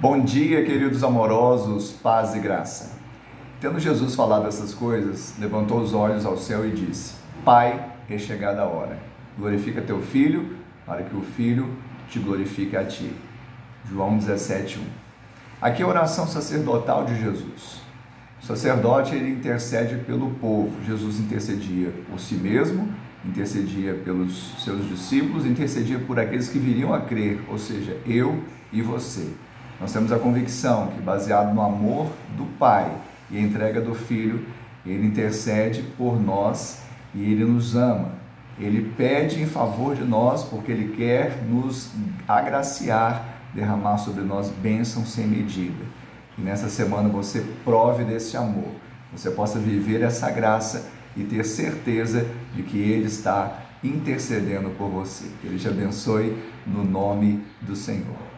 Bom dia, queridos amorosos, paz e graça. Tendo Jesus falado essas coisas, levantou os olhos ao céu e disse: Pai, é chegada a hora. Glorifica teu filho, para que o filho te glorifique a ti. João 17:1. Aqui é a oração sacerdotal de Jesus. O sacerdote ele intercede pelo povo. Jesus intercedia por si mesmo, intercedia pelos seus discípulos, intercedia por aqueles que viriam a crer, ou seja, eu e você. Nós temos a convicção que, baseado no amor do Pai e a entrega do Filho, ele intercede por nós e ele nos ama. Ele pede em favor de nós porque ele quer nos agraciar, derramar sobre nós bênção sem medida. E nessa semana você prove desse amor, você possa viver essa graça e ter certeza de que ele está intercedendo por você. Que ele te abençoe no nome do Senhor.